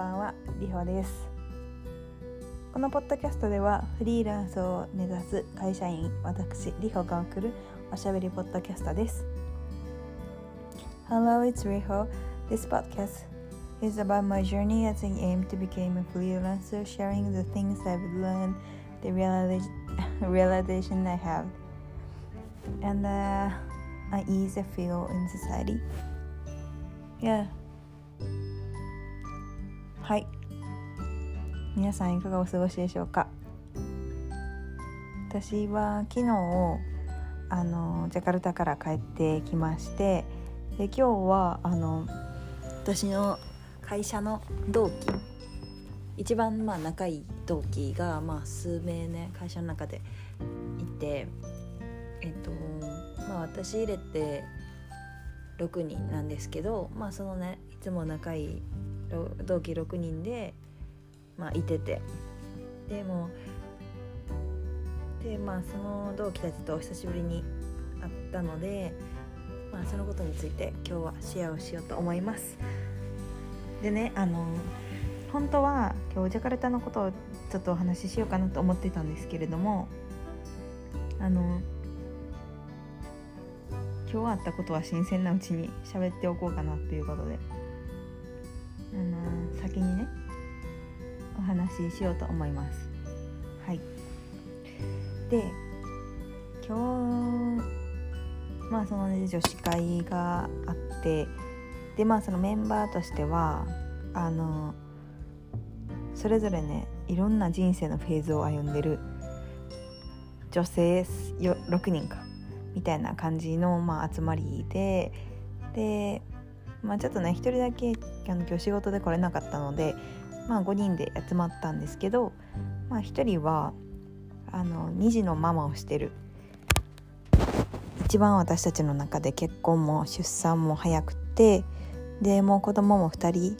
ばんは、りほですこのポッドキャストではフリーランスを目指す会社員私りほが送るおしゃべりポッドキャストです Hello, it's Riho. This podcast is about my journey as I aim to become a freelancer, sharing the things I've learned, the realization I have, and uh, unease I feel in society. Yeah. はい。皆さんいかがお過ごしでしょうか？私は昨日あのジャカルタから帰ってきましてで今日はあの私の会社の同期一番まあ仲いい同期が、まあ、数名ね会社の中でいてえっとまあ私入れて6人なんですけどまあそのねいつも仲いい同期6人で、まあ、いてて。でもでまあその同期たちと久しぶりに会ったので、まあ、そのことについて今日はシェアをしようと思います。でねあの本当は今日ジャカルタのことをちょっとお話ししようかなと思ってたんですけれどもあの今日あったことは新鮮なうちに喋っておこうかなということで。あの先にねお話ししようと思います。はい。で今日まあそのね女子会があってでまあそのメンバーとしてはあのそれぞれねいろんな人生のフェーズを歩んでる女性6人かみたいな感じの、まあ、集まりででまあ、ちょっとね1人だけあの今日仕事で来れなかったので、まあ、5人で集まったんですけど、まあ、1人はあの2児のママをしてる。一番私たちの中で結婚も出産も早くてでもう子供も2人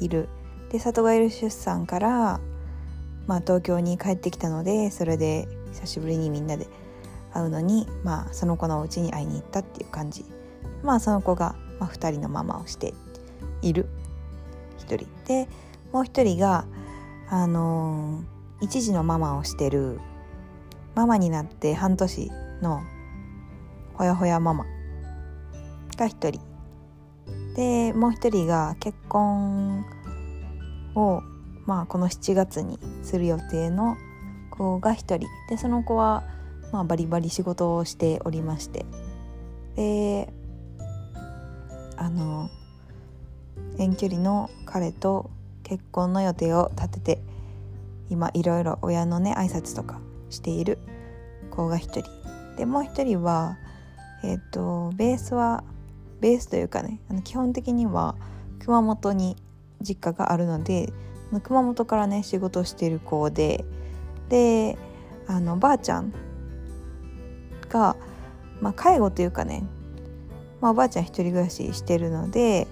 いる。で里帰り出産から、まあ、東京に帰ってきたのでそれで久しぶりにみんなで会うのに、まあ、その子のお家に会いに行ったっていう感じ。まあその子がまあ、2人のママをしている。1人でもう1人があの、一児のママをしてるママになって半年のほやほやママが1人。でもう1人が結婚を、まあ、この7月にする予定の子が1人。でその子は、まあ、バリバリ仕事をしておりまして。であの遠距離の彼と結婚の予定を立てて今いろいろ親のね挨拶とかしている子が一人。でもう一人はえっ、ー、とベースはベースというかねあの基本的には熊本に実家があるので熊本からね仕事してる子でであのばあちゃんが、まあ、介護というかねまあ、おばあちゃん一人暮らししてるので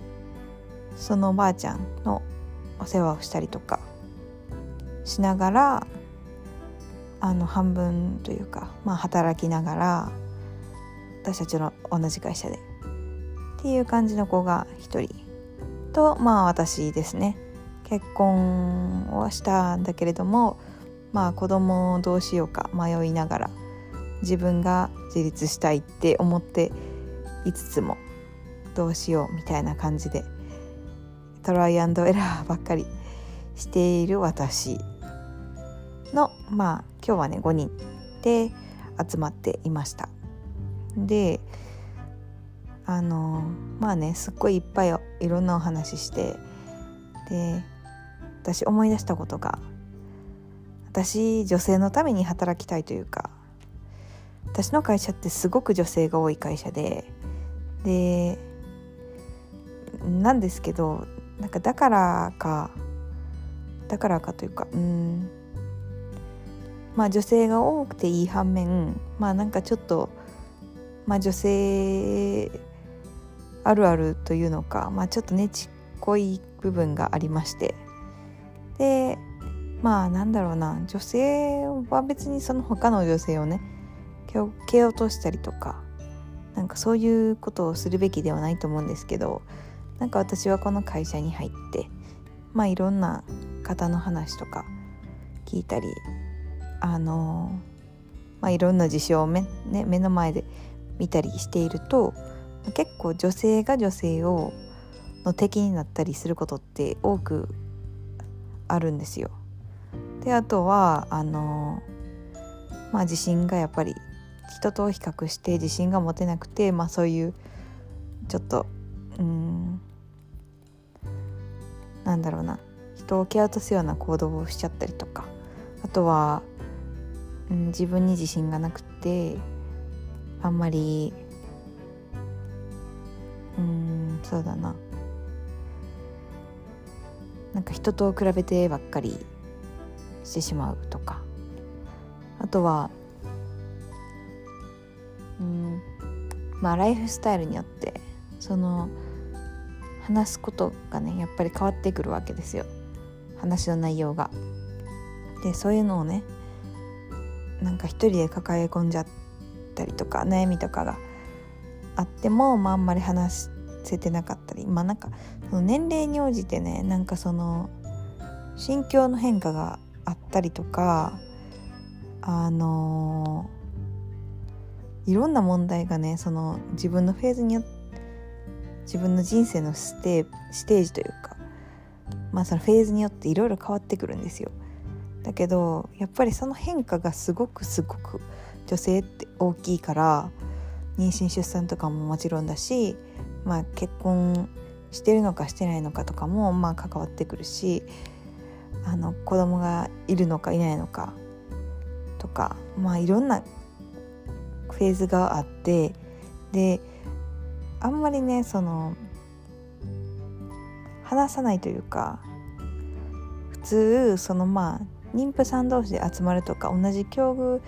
そのおばあちゃんのお世話をしたりとかしながらあの半分というか、まあ、働きながら私たちの同じ会社で。っていう感じの子が一人とまあ私ですね。結婚をしたんだけれどもまあ子供をどうしようか迷いながら自分が自立したいって思っていつつもどうしようみたいな感じでトライアンドエラーばっかりしている私のまあ今日はね5人で集まっていました。であのまあねすっごいいっぱいいろんなお話ししてで私思い出したことが私女性のために働きたいというか私の会社ってすごく女性が多い会社ででなんですけどなんかだからか。だからかというかうん。まあ女性が多くていい反面まあなんかちょっとまあ女性あるあるというのかまあちょっとねちっこい部分がありまして。でまあなんだろうな女性は別にその他の女性をね蹴落としたりとかなんかそういうことをするべきではないと思うんですけどなんか私はこの会社に入ってまあいろんな方の話とか聞いたりあのまあいろんな事象を目,、ね、目の前で見たりしていると結構女性が女性をの敵になったりすることって多くあるんですよ。であとはあのまあ自信がやっぱり人と比較して自信が持てなくてまあそういうちょっとうんなんだろうな。人を蹴落とすような行動をしちゃったりとか。あとは、うん、自分に自信がなくてあんまりうんそうだな。なんか人と比べてばっかりしてしまうとか。あとはうんまあライフスタイルによってその話すことがねやっぱり変わってくるわけですよ話の内容が。でそういうのをねなんか一人で抱え込んじゃったりとか悩みとかがあっても、まあ、あんまり話せてなかったりまあなんかその年齢に応じてねなんかその心境の変化があったりとかあのー、いろんな問題がねその自分のフェーズによって自分の人生のステステージというかまあそのフェーズによっていろいろ変わってくるんですよ。だけどやっぱりその変化がすごくすごく女性って大きいから妊娠出産とかももちろんだし、まあ、結婚してるのかしてないのかとかもまあ関わってくるしあの子供がいるのかいないのかとかまあいろんなフェーズがあってであんまりねその話さないというか普通そのまあ妊婦さん同士で集まるとか同じ境遇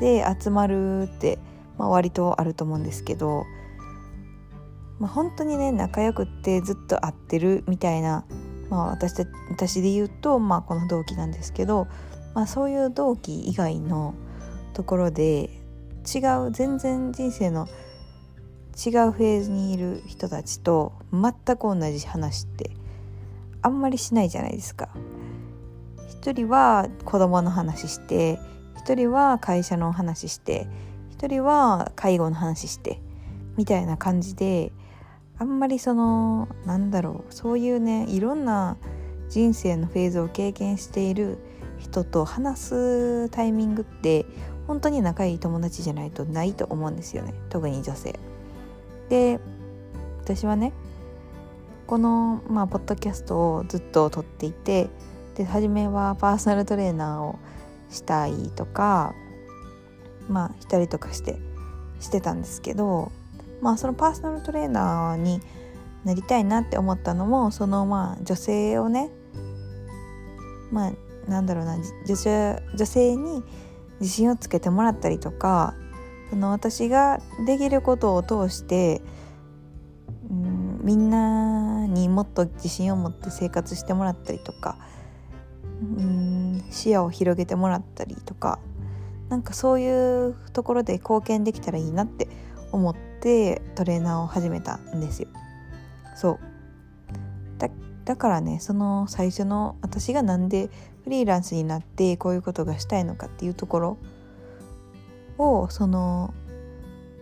で集まるって、まあ、割とあると思うんですけど、まあ、本当にね仲良くってずっと会ってるみたいな、まあ私、私私で言うと、まあ、この同期なんですけど、まあ、そういう同期以外のところで違う全然人生の違うフェーズにいる人たちと全く同じ話ってあんまりしないじゃないですか。一人は子供の話して一人は会社の話して一人は介護の話してみたいな感じであんまりそのなんだろうそういうねいろんな人生のフェーズを経験している人と話すタイミングって本当に仲いい友達じゃないとないと思うんですよね特に女性。で私はねこの、まあ、ポッドキャストをずっと撮っていてで初めはパーソナルトレーナーをしたいとかまあしたりとかしてしてたんですけどまあそのパーソナルトレーナーになりたいなって思ったのもそのまあ女性をねまあなんだろうな女女性に自信をつけてもらったりとかその私ができることを通して、うん、みんなにもっと自信を持って生活してもらったりとか、うん、視野を広げてもらったりとかなんかそういうところで貢献できたらいいなって思ってトレーナーを始めたんですよ。そうだだからねその最初の私がなんでフリーランスになってこういうことがしたいのかっていうところをその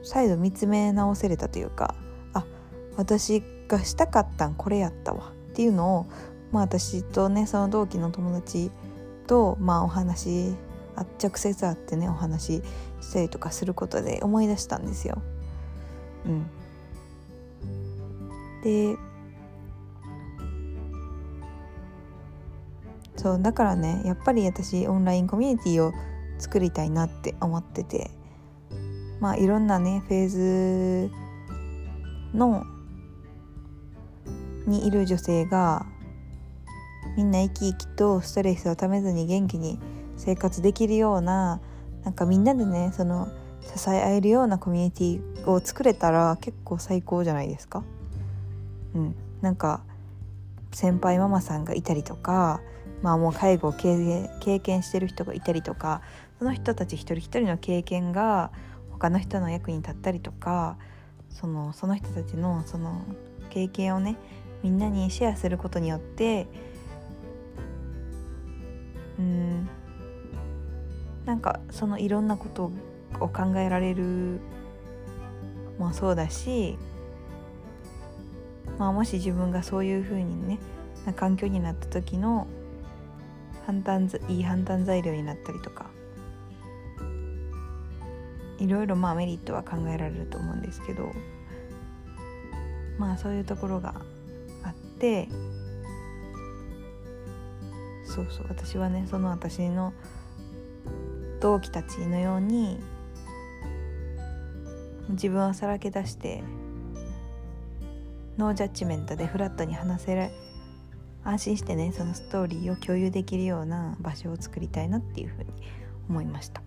再度見つめ直せれたというかあ私がしたかったんこれやったわっていうのを、まあ、私とねその同期の友達と、まあ、お話あ直接会ってねお話したりとかすることで思い出したんですよ。うん、でそうだからねやっぱり私オンラインコミュニティを作りたいなって思っててまあいろんなねフェーズのにいる女性がみんな生き生きとストレスをためずに元気に生活できるようななんかみんなでねその支え合えるようなコミュニティを作れたら結構最高じゃないですか。うん、なんか先輩ママさんがいたりとかまあもう介護を経験してる人がいたりとかその人たち一人一人の経験が他の人の役に立ったりとかそのその人たちのその経験をねみんなにシェアすることによってうんなんかそのいろんなことを考えられるもそうだし、まあ、もし自分がそういうふうにねな環境になった時の判断いい判断材料になったりとか。いろいろまあメリットは考えられると思うんですけど。まあそういうところがあって。そうそう。私はねその私の同期たちのように。自分をさらけ出して。ノージャッジメントでフラットに話せる安心してねそのストーリーを共有できるような場所を作りたいなっていうふうに思いました。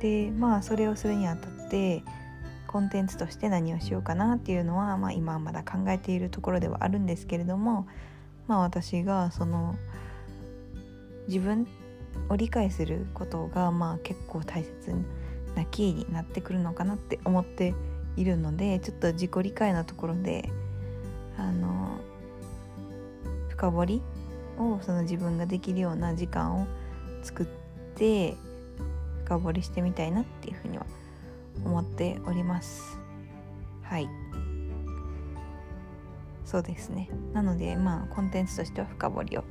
でまあそれをするにあたってコンテンツとして何をしようかなっていうのは、まあ、今はまだ考えているところではあるんですけれども、まあ、私がその自分を理解することがまあ結構大切なキーになってくるのかなって思っているのでちょっと自己理解のところであの深掘りをその自分ができるような時間を作って深掘りしてみたいなっていうふうには思っております。はい。そうですね。なのでまあコンテンツとしては深掘りを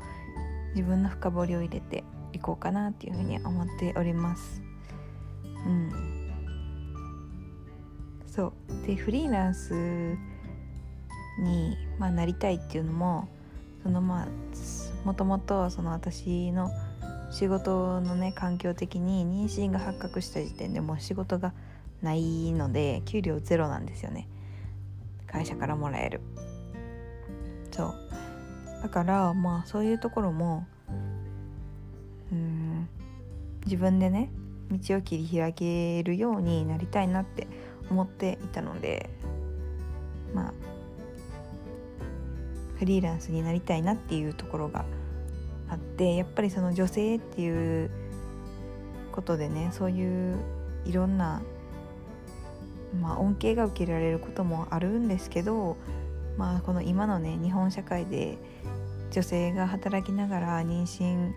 自分の深掘りを入れていこうかなっていうふうに思っております。うん。そう。でフリーランスに、まあ、なりたいっていうのもそのまあもともとその私の仕事のね環境的に妊娠が発覚した時点でもう仕事がないので給料ゼロなんですよね。会社からもらえる。そう。だからまあそういうところもうん自分でね道を切り開けるようになりたいなって思っていたのでまあフリーランスになりたいなっていうところがあってやっぱりその女性っていうことでねそういういろんな、まあ、恩恵が受けられることもあるんですけど、まあ、この今のね日本社会で女性が働きながら妊娠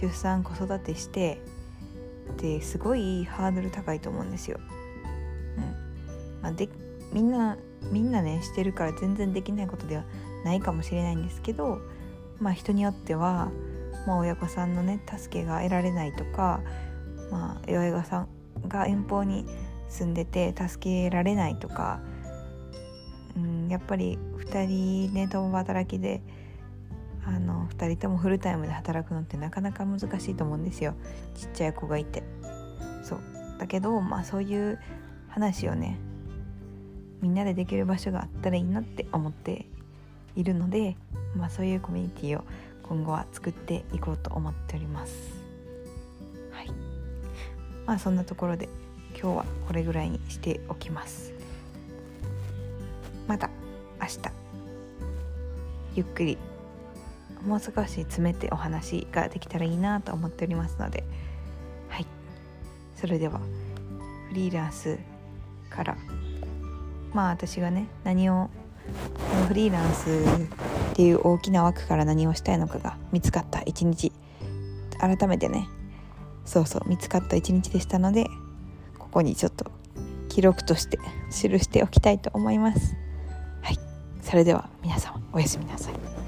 出産子育てしてってすごいハードル高いと思うんですよ。うんまあ、でみんなみんなねしてるから全然できないことではないかもしれないんですけどまあ人によっては、まあ、親御さんのね助けが得られないとか、まあ、親御さんが遠方に住んでて助けられないとか、うん、やっぱり2人ね共働きであの2人ともフルタイムで働くのってなかなか難しいと思うんですよ。ちっちゃい子がいて。そう。だけどまあそういう話をねみんなでできる場所があったらいいなって思っているので、まあ、そういうコミュニティを今後は作っていこうと思っております。はい。まあそんなところで今日はこれぐらいにしておきます。また明日ゆっくりもう少し詰めてお話ができたらいいなと思っておりますので。はい。それではフリーランスからまあ私がね何をフリーランスっていう大きな枠から何をしたいのかが見つかった一日。改めてね。そうそう見つかった一日でしたのでここにちょっと記録として記しておきたいと思います。はい。それでは皆様おやすみなさい。